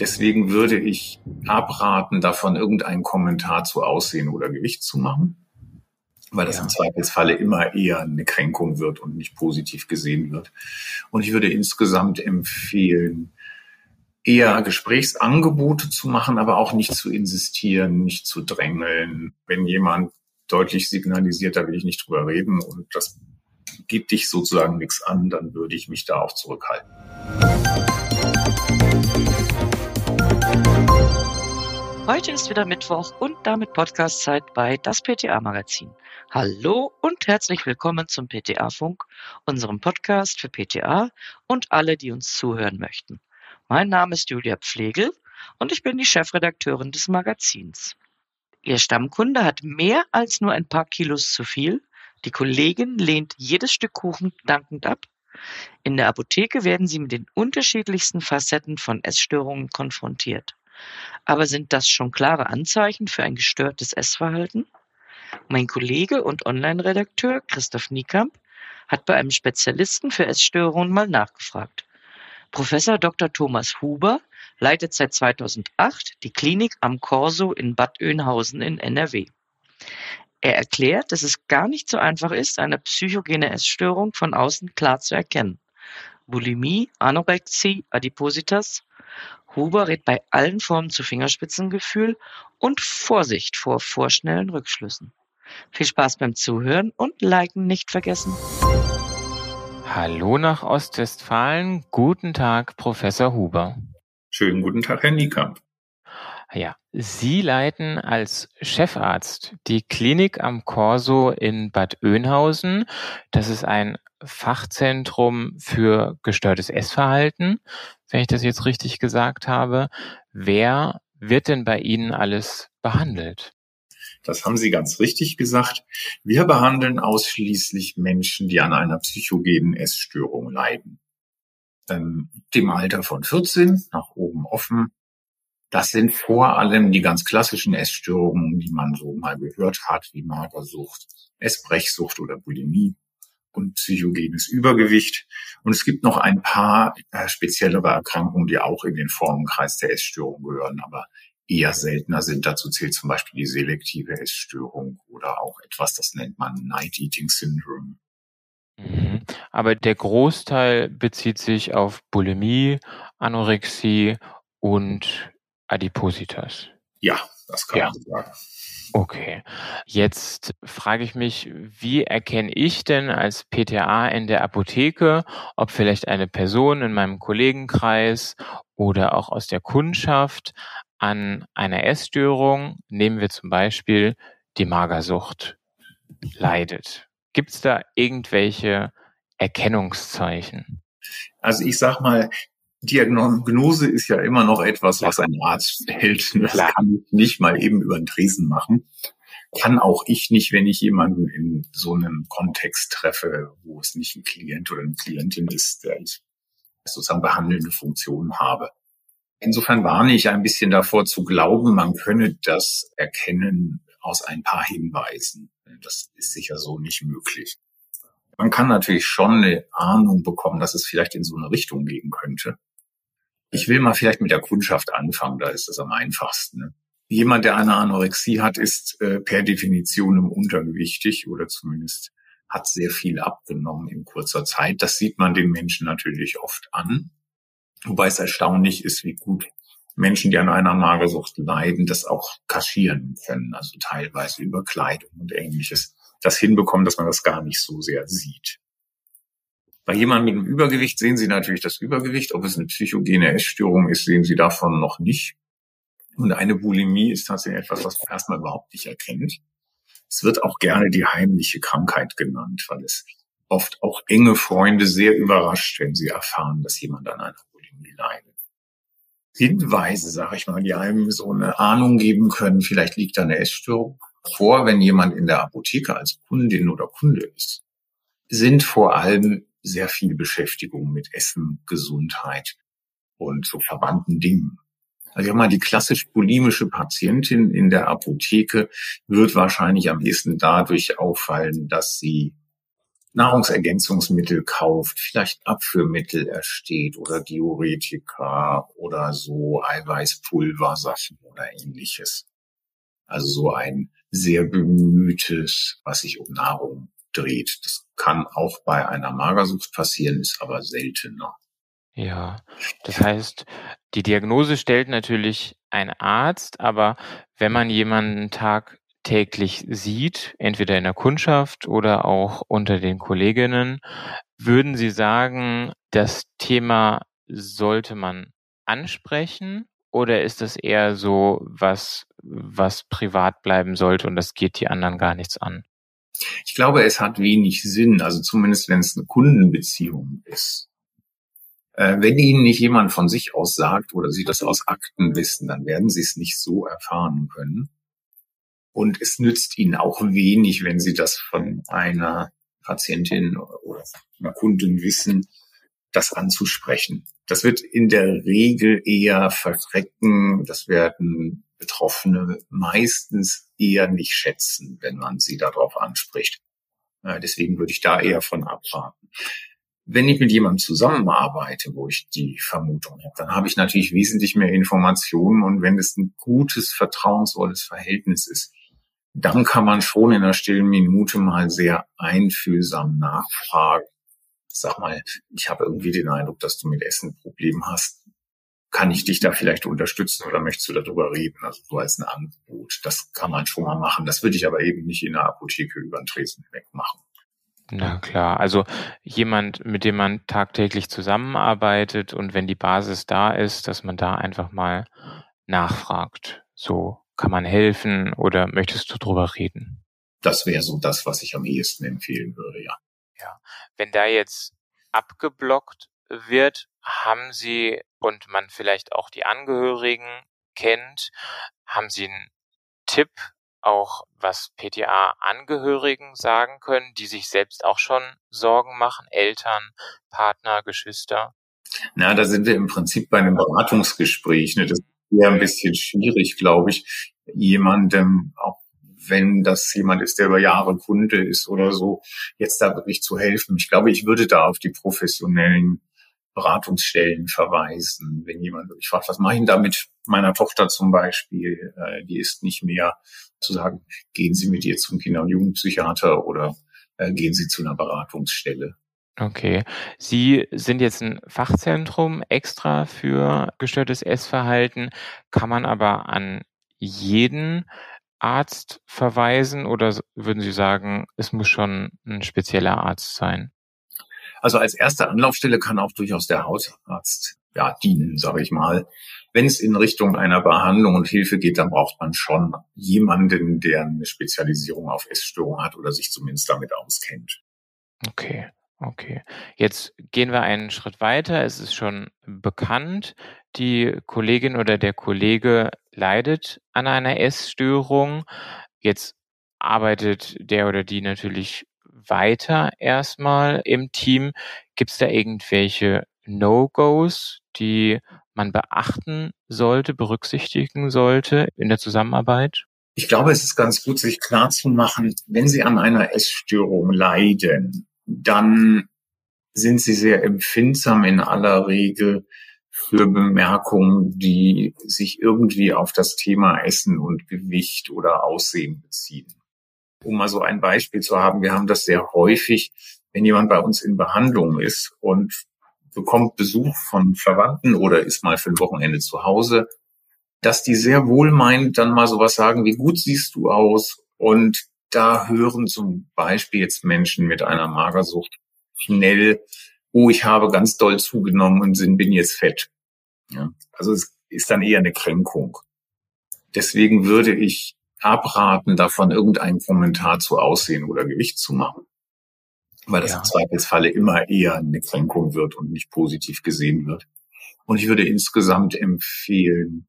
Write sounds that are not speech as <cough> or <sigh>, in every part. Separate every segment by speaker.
Speaker 1: Deswegen würde ich abraten, davon irgendeinen Kommentar zu Aussehen oder Gewicht zu machen, weil das ja. im Zweifelsfalle immer eher eine Kränkung wird und nicht positiv gesehen wird. Und ich würde insgesamt empfehlen, eher Gesprächsangebote zu machen, aber auch nicht zu insistieren, nicht zu drängeln. Wenn jemand deutlich signalisiert, da will ich nicht drüber reden und das geht dich sozusagen nichts an, dann würde ich mich da auch zurückhalten.
Speaker 2: Heute ist wieder Mittwoch und damit Podcastzeit bei das PTA Magazin. Hallo und herzlich willkommen zum PTA Funk, unserem Podcast für PTA und alle, die uns zuhören möchten. Mein Name ist Julia Pflegel und ich bin die Chefredakteurin des Magazins. Ihr Stammkunde hat mehr als nur ein paar Kilos zu viel. Die Kollegin lehnt jedes Stück Kuchen dankend ab. In der Apotheke werden sie mit den unterschiedlichsten Facetten von Essstörungen konfrontiert. Aber sind das schon klare Anzeichen für ein gestörtes Essverhalten? Mein Kollege und Online-Redakteur Christoph Niekamp hat bei einem Spezialisten für Essstörungen mal nachgefragt. Professor Dr. Thomas Huber leitet seit 2008 die Klinik am Corso in Bad Oeynhausen in NRW. Er erklärt, dass es gar nicht so einfach ist, eine psychogene Essstörung von außen klar zu erkennen. Bulimie, Anorexie, Adipositas. Huber rät bei allen Formen zu Fingerspitzengefühl und Vorsicht vor vorschnellen Rückschlüssen. Viel Spaß beim Zuhören und Liken nicht vergessen.
Speaker 3: Hallo nach Ostwestfalen. Guten Tag, Professor Huber.
Speaker 1: Schönen guten Tag, Herr Niekamp.
Speaker 3: Ja, Sie leiten als Chefarzt die Klinik am Corso in Bad Oeynhausen. Das ist ein Fachzentrum für gestörtes Essverhalten, wenn ich das jetzt richtig gesagt habe. Wer wird denn bei Ihnen alles behandelt?
Speaker 1: Das haben Sie ganz richtig gesagt. Wir behandeln ausschließlich Menschen, die an einer psychogenen Essstörung leiden. Ähm, dem Alter von 14 nach oben offen. Das sind vor allem die ganz klassischen Essstörungen, die man so mal gehört hat, wie Magersucht, Essbrechsucht oder Bulimie und psychogenes Übergewicht. Und es gibt noch ein paar äh, speziellere Erkrankungen, die auch in den Formenkreis der Essstörung gehören, aber eher seltener sind. Dazu zählt zum Beispiel die selektive Essstörung oder auch etwas, das nennt man Night Eating Syndrome.
Speaker 3: Mhm. Aber der Großteil bezieht sich auf Bulimie, Anorexie und Adipositas.
Speaker 1: Ja, das kann ja. man so sagen.
Speaker 3: Okay. Jetzt frage ich mich, wie erkenne ich denn als PTA in der Apotheke, ob vielleicht eine Person in meinem Kollegenkreis oder auch aus der Kundschaft an einer Essstörung, nehmen wir zum Beispiel die Magersucht, leidet. Gibt es da irgendwelche Erkennungszeichen?
Speaker 1: Also ich sag mal, Diagnose ist ja immer noch etwas, was ein Arzt stellt. Das kann ich nicht mal eben über den Tresen machen. Kann auch ich nicht, wenn ich jemanden in so einem Kontext treffe, wo es nicht ein Klient oder eine Klientin ist, der ich sozusagen behandelnde Funktion habe. Insofern warne ich ein bisschen davor zu glauben, man könne das erkennen aus ein paar Hinweisen. Das ist sicher so nicht möglich. Man kann natürlich schon eine Ahnung bekommen, dass es vielleicht in so eine Richtung gehen könnte. Ich will mal vielleicht mit der Kundschaft anfangen, da ist das am einfachsten. Jemand, der eine Anorexie hat, ist äh, per Definition im untergewichtig oder zumindest hat sehr viel abgenommen in kurzer Zeit. Das sieht man den Menschen natürlich oft an. Wobei es erstaunlich ist, wie gut Menschen, die an einer Magersucht leiden, das auch kaschieren können, also teilweise über Kleidung und ähnliches, das hinbekommen, dass man das gar nicht so sehr sieht. Bei jemandem mit einem Übergewicht sehen Sie natürlich das Übergewicht. Ob es eine psychogene Essstörung ist, sehen Sie davon noch nicht. Und eine Bulimie ist tatsächlich etwas, was man erstmal überhaupt nicht erkennt. Es wird auch gerne die heimliche Krankheit genannt, weil es oft auch enge Freunde sehr überrascht, wenn sie erfahren, dass jemand an einer Bulimie leidet. Hinweise, sage ich mal, die einem so eine Ahnung geben können, vielleicht liegt da eine Essstörung vor, wenn jemand in der Apotheke als Kundin oder Kunde ist, sind vor allem sehr viel Beschäftigung mit Essen, Gesundheit und so verwandten Dingen. Also ich mal, die klassisch bulimische Patientin in der Apotheke wird wahrscheinlich am ehesten dadurch auffallen, dass sie Nahrungsergänzungsmittel kauft, vielleicht Abführmittel ersteht oder Diuretika oder so Eiweißpulversachen oder ähnliches. Also so ein sehr bemühtes, was sich um Nahrung dreht. Das kann auch bei einer Magersucht passieren, ist aber seltener.
Speaker 3: Ja, das heißt, die Diagnose stellt natürlich ein Arzt, aber wenn man jemanden tagtäglich sieht, entweder in der Kundschaft oder auch unter den Kolleginnen, würden Sie sagen, das Thema sollte man ansprechen oder ist das eher so was, was privat bleiben sollte und das geht die anderen gar nichts an?
Speaker 1: Ich glaube, es hat wenig Sinn, also zumindest wenn es eine Kundenbeziehung ist. Äh, wenn Ihnen nicht jemand von sich aus sagt oder Sie das aus Akten wissen, dann werden Sie es nicht so erfahren können. Und es nützt Ihnen auch wenig, wenn Sie das von einer Patientin oder einer Kundin wissen, das anzusprechen. Das wird in der Regel eher verschrecken. Das werden Betroffene meistens eher nicht schätzen, wenn man sie darauf anspricht. Deswegen würde ich da eher von abraten. Wenn ich mit jemandem zusammenarbeite, wo ich die Vermutung habe, dann habe ich natürlich wesentlich mehr Informationen und wenn es ein gutes, vertrauensvolles Verhältnis ist, dann kann man schon in einer stillen Minute mal sehr einfühlsam nachfragen. Sag mal, ich habe irgendwie den Eindruck, dass du mit Essen ein Problem hast. Kann ich dich da vielleicht unterstützen oder möchtest du darüber reden? Also so als ein Angebot. Das kann man schon mal machen. Das würde ich aber eben nicht in der Apotheke über den Tresen hinweg machen.
Speaker 3: Na klar, also jemand, mit dem man tagtäglich zusammenarbeitet und wenn die Basis da ist, dass man da einfach mal nachfragt. So, kann man helfen oder möchtest du drüber reden?
Speaker 1: Das wäre so das, was ich am ehesten empfehlen würde, ja.
Speaker 3: Ja, wenn da jetzt abgeblockt wird, haben Sie und man vielleicht auch die Angehörigen kennt, haben Sie einen Tipp, auch was PTA-Angehörigen sagen können, die sich selbst auch schon Sorgen machen, Eltern, Partner, Geschwister?
Speaker 1: Na, da sind wir im Prinzip bei einem Beratungsgespräch. Ne? Das ist ja ein bisschen schwierig, glaube ich, jemandem, auch wenn das jemand ist, der über Jahre Kunde ist oder so, jetzt da wirklich zu helfen. Ich glaube, ich würde da auf die professionellen Beratungsstellen verweisen, wenn jemand wirklich fragt, was mache ich denn da mit meiner Tochter zum Beispiel, äh, die ist nicht mehr zu sagen, gehen Sie mit ihr zum Kinder- und Jugendpsychiater oder äh, gehen Sie zu einer Beratungsstelle.
Speaker 3: Okay. Sie sind jetzt ein Fachzentrum extra für gestörtes Essverhalten. Kann man aber an jeden Arzt verweisen oder würden Sie sagen, es muss schon ein spezieller Arzt sein?
Speaker 1: Also als erste Anlaufstelle kann auch durchaus der Hausarzt ja, dienen, sage ich mal. Wenn es in Richtung einer Behandlung und Hilfe geht, dann braucht man schon jemanden, der eine Spezialisierung auf Essstörungen hat oder sich zumindest damit auskennt.
Speaker 3: Okay. Okay. Jetzt gehen wir einen Schritt weiter. Es ist schon bekannt, die Kollegin oder der Kollege leidet an einer Essstörung. Jetzt arbeitet der oder die natürlich weiter erstmal im Team. Gibt es da irgendwelche No-Gos, die man beachten sollte, berücksichtigen sollte in der Zusammenarbeit?
Speaker 1: Ich glaube, es ist ganz gut, sich klarzumachen, wenn Sie an einer Essstörung leiden, dann sind Sie sehr empfindsam in aller Regel für Bemerkungen, die sich irgendwie auf das Thema Essen und Gewicht oder Aussehen beziehen. Um mal so ein Beispiel zu haben, wir haben das sehr häufig, wenn jemand bei uns in Behandlung ist und bekommt Besuch von Verwandten oder ist mal für ein Wochenende zu Hause, dass die sehr wohlmeinend dann mal sowas sagen, wie gut siehst du aus? Und da hören zum Beispiel jetzt Menschen mit einer Magersucht schnell, oh, ich habe ganz doll zugenommen und bin jetzt fett. Ja, also es ist dann eher eine Kränkung. Deswegen würde ich abraten, davon irgendeinen Kommentar zu Aussehen oder Gewicht zu machen. Weil das ja. im Zweifelsfalle immer eher eine Kränkung wird und nicht positiv gesehen wird. Und ich würde insgesamt empfehlen,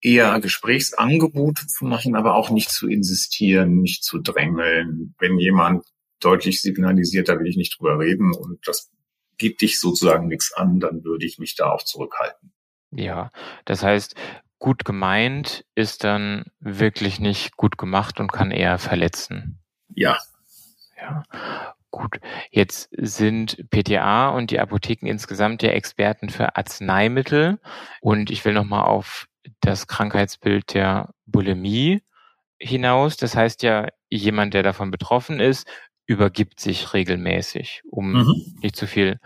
Speaker 1: eher Gesprächsangebote zu machen, aber auch nicht zu insistieren, nicht zu drängeln. Wenn jemand deutlich signalisiert, da will ich nicht drüber reden und das geht dich sozusagen nichts an, dann würde ich mich da auch zurückhalten.
Speaker 3: Ja, das heißt, gut gemeint ist dann wirklich nicht gut gemacht und kann eher verletzen.
Speaker 1: Ja.
Speaker 3: Ja. Gut, jetzt sind PTA und die Apotheken insgesamt ja Experten für Arzneimittel und ich will nochmal auf das Krankheitsbild der Bulimie hinaus. Das heißt ja, jemand, der davon betroffen ist, übergibt sich regelmäßig, um mhm. nicht zu viel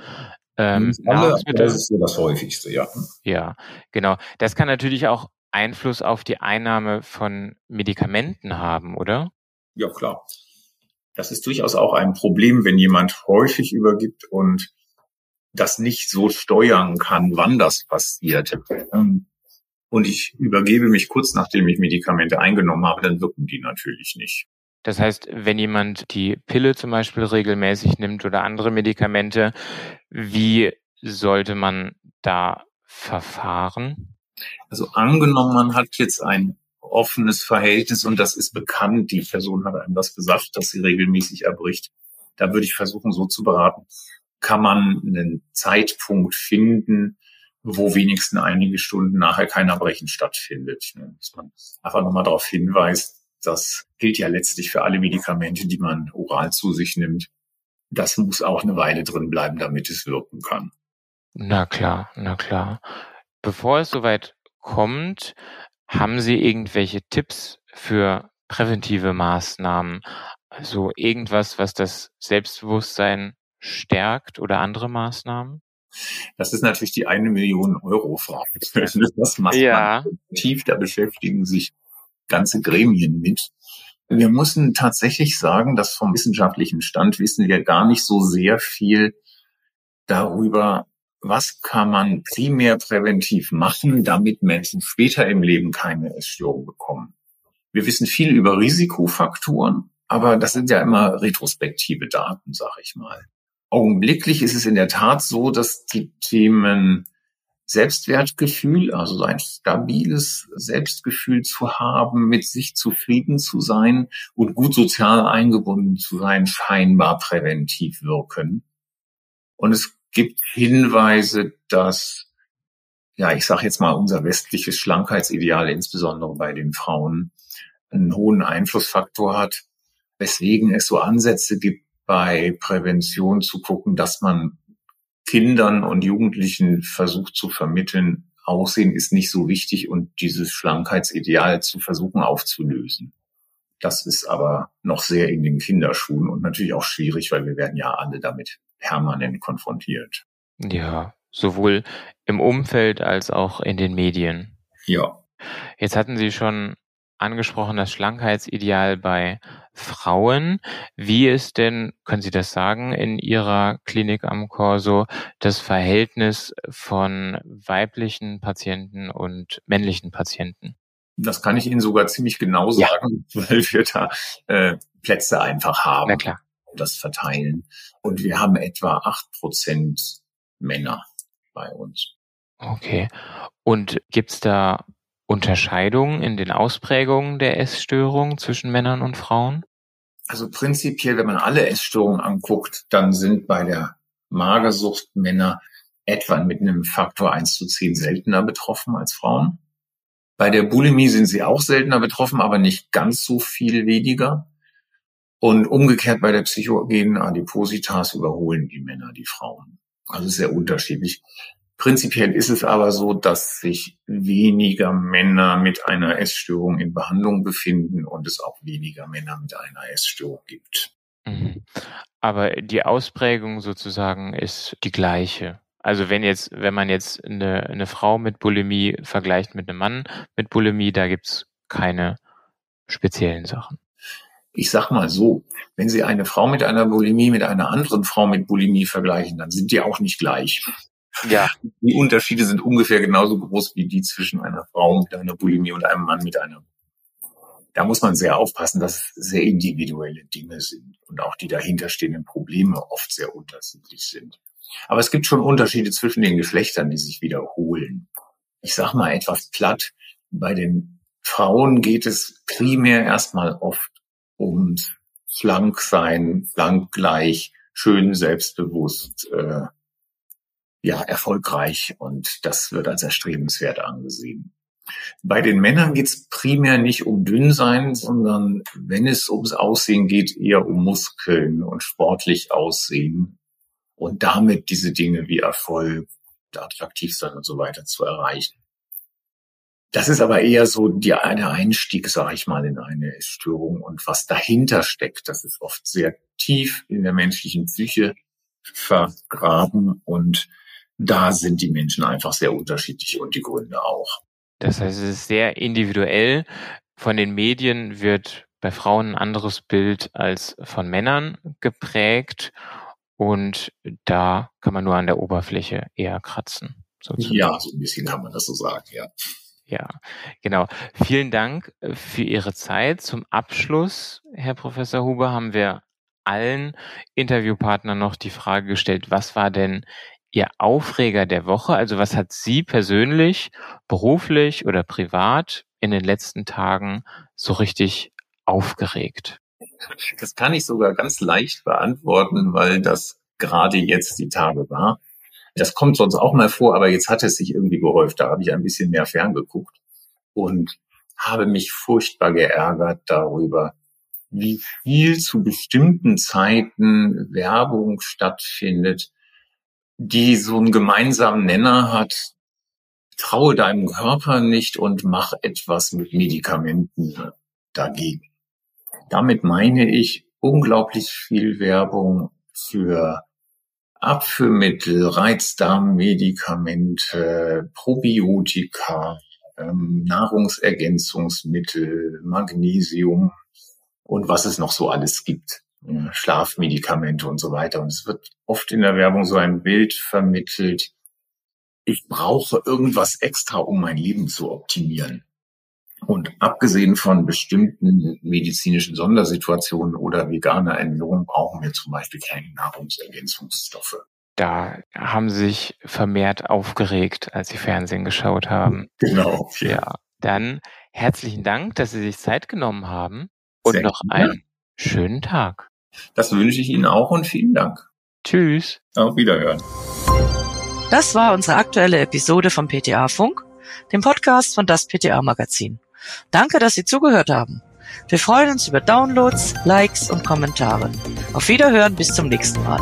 Speaker 3: ähm,
Speaker 1: Nahrungsmittel. Das ist so das häufigste, ja.
Speaker 3: Ja, genau. Das kann natürlich auch Einfluss auf die Einnahme von Medikamenten haben, oder?
Speaker 1: Ja, klar. Das ist durchaus auch ein Problem, wenn jemand häufig übergibt und das nicht so steuern kann, wann das passiert. Ähm, und ich übergebe mich kurz nachdem ich Medikamente eingenommen habe, dann wirken die natürlich nicht.
Speaker 3: Das heißt, wenn jemand die Pille zum Beispiel regelmäßig nimmt oder andere Medikamente, wie sollte man da verfahren?
Speaker 1: Also angenommen, man hat jetzt ein offenes Verhältnis und das ist bekannt, die Person hat einem das gesagt, dass sie regelmäßig erbricht. Da würde ich versuchen, so zu beraten. Kann man einen Zeitpunkt finden, wo wenigstens einige Stunden nachher kein Erbrechen stattfindet. Dass man einfach nochmal darauf hinweist, das gilt ja letztlich für alle Medikamente, die man oral zu sich nimmt. Das muss auch eine Weile drin bleiben, damit es wirken kann.
Speaker 3: Na klar, na klar. Bevor es soweit kommt, haben Sie irgendwelche Tipps für präventive Maßnahmen? Also irgendwas, was das Selbstbewusstsein stärkt oder andere Maßnahmen?
Speaker 1: Das ist natürlich die eine Million Euro Frage. <laughs> Das macht ja. man tief, da beschäftigen sich ganze Gremien mit. Wir müssen tatsächlich sagen, dass vom wissenschaftlichen Stand wissen wir gar nicht so sehr viel darüber, was kann man primär präventiv machen, damit Menschen später im Leben keine Essstörung bekommen. Wir wissen viel über Risikofaktoren, aber das sind ja immer retrospektive Daten, sag ich mal. Augenblicklich ist es in der Tat so, dass die Themen Selbstwertgefühl, also ein stabiles Selbstgefühl zu haben, mit sich zufrieden zu sein und gut sozial eingebunden zu sein, scheinbar präventiv wirken. Und es gibt Hinweise, dass, ja, ich sage jetzt mal, unser westliches Schlankheitsideal, insbesondere bei den Frauen, einen hohen Einflussfaktor hat, weswegen es so Ansätze gibt, bei Prävention zu gucken, dass man Kindern und Jugendlichen versucht zu vermitteln, Aussehen ist nicht so wichtig und dieses Schlankheitsideal zu versuchen aufzulösen. Das ist aber noch sehr in den Kinderschuhen und natürlich auch schwierig, weil wir werden ja alle damit permanent konfrontiert.
Speaker 3: Ja, sowohl im Umfeld als auch in den Medien.
Speaker 1: Ja.
Speaker 3: Jetzt hatten Sie schon angesprochen, das Schlankheitsideal bei Frauen. Wie ist denn, können Sie das sagen, in Ihrer Klinik am Corso das Verhältnis von weiblichen Patienten und männlichen Patienten?
Speaker 1: Das kann ich Ihnen sogar ziemlich genau sagen, ja. <laughs> weil wir da äh, Plätze einfach haben.
Speaker 3: Na klar.
Speaker 1: Das verteilen. Und wir haben etwa acht Prozent Männer bei uns.
Speaker 3: Okay. Und gibt's da Unterscheidungen in den Ausprägungen der Essstörung zwischen Männern und Frauen?
Speaker 1: Also prinzipiell, wenn man alle Essstörungen anguckt, dann sind bei der Magersucht Männer etwa mit einem Faktor 1 zu 10 seltener betroffen als Frauen. Bei der Bulimie sind sie auch seltener betroffen, aber nicht ganz so viel weniger. Und umgekehrt bei der psychogenen Adipositas überholen die Männer die Frauen. Also sehr unterschiedlich. Prinzipiell ist es aber so, dass sich weniger Männer mit einer Essstörung in Behandlung befinden und es auch weniger Männer mit einer Essstörung gibt.
Speaker 3: Mhm. Aber die Ausprägung sozusagen ist die gleiche. Also wenn jetzt, wenn man jetzt eine, eine Frau mit Bulimie vergleicht mit einem Mann mit Bulimie, da gibt's keine speziellen Sachen.
Speaker 1: Ich sag mal so, wenn Sie eine Frau mit einer Bulimie mit einer anderen Frau mit Bulimie vergleichen, dann sind die auch nicht gleich. Ja. Die Unterschiede sind ungefähr genauso groß wie die zwischen einer Frau mit einer Bulimie und einem Mann mit einer. Da muss man sehr aufpassen, dass es sehr individuelle Dinge sind und auch die dahinterstehenden Probleme oft sehr unterschiedlich sind. Aber es gibt schon Unterschiede zwischen den Geschlechtern, die sich wiederholen. Ich sag mal etwas platt. Bei den Frauen geht es primär erstmal oft ums Schlanksein, gleich, schön selbstbewusst, äh, ja, erfolgreich und das wird als erstrebenswert angesehen. Bei den Männern geht es primär nicht um Dünnsein, sondern wenn es ums Aussehen geht, eher um Muskeln und sportlich Aussehen und damit diese Dinge wie Erfolg, attraktiv sein und so weiter zu erreichen. Das ist aber eher so die, der Einstieg, sage ich mal, in eine Essstörung. Und was dahinter steckt, das ist oft sehr tief in der menschlichen Psyche vergraben. Und da sind die Menschen einfach sehr unterschiedlich und die Gründe auch.
Speaker 3: Das heißt, es ist sehr individuell. Von den Medien wird bei Frauen ein anderes Bild als von Männern geprägt. Und da kann man nur an der Oberfläche eher kratzen.
Speaker 1: Sozusagen. Ja, so ein bisschen kann man das so sagen, ja.
Speaker 3: Ja, genau. Vielen Dank für Ihre Zeit. Zum Abschluss, Herr Professor Huber, haben wir allen Interviewpartnern noch die Frage gestellt, was war denn Ihr Aufreger der Woche? Also was hat Sie persönlich, beruflich oder privat in den letzten Tagen so richtig aufgeregt?
Speaker 1: Das kann ich sogar ganz leicht beantworten, weil das gerade jetzt die Tage war. Das kommt sonst auch mal vor, aber jetzt hat es sich irgendwie gehäuft. Da habe ich ein bisschen mehr ferngeguckt und habe mich furchtbar geärgert darüber, wie viel zu bestimmten Zeiten Werbung stattfindet, die so einen gemeinsamen Nenner hat. Traue deinem Körper nicht und mach etwas mit Medikamenten dagegen. Damit meine ich unglaublich viel Werbung für Abführmittel, Reizdarmmedikamente, Probiotika, ähm, Nahrungsergänzungsmittel, Magnesium und was es noch so alles gibt. Schlafmedikamente und so weiter. Und es wird oft in der Werbung so ein Bild vermittelt, ich brauche irgendwas extra, um mein Leben zu optimieren. Und abgesehen von bestimmten medizinischen Sondersituationen oder veganer Ernährung brauchen wir zum Beispiel keine Nahrungsergänzungsstoffe.
Speaker 3: Da haben Sie sich vermehrt aufgeregt, als Sie Fernsehen geschaut haben. <laughs>
Speaker 1: Genau.
Speaker 3: Ja. ja. Dann herzlichen Dank, dass Sie sich Zeit genommen haben und Sehr noch gerne. Schönen Tag.
Speaker 1: Das wünsche ich Ihnen auch und vielen Dank.
Speaker 3: Tschüss.
Speaker 1: Auf Wiederhören.
Speaker 2: Das war unsere aktuelle Episode vom PTA Funk, dem Podcast von das PTA Magazin. Danke, dass Sie zugehört haben. Wir freuen uns über Downloads, Likes und Kommentare. Auf Wiederhören bis zum nächsten Mal.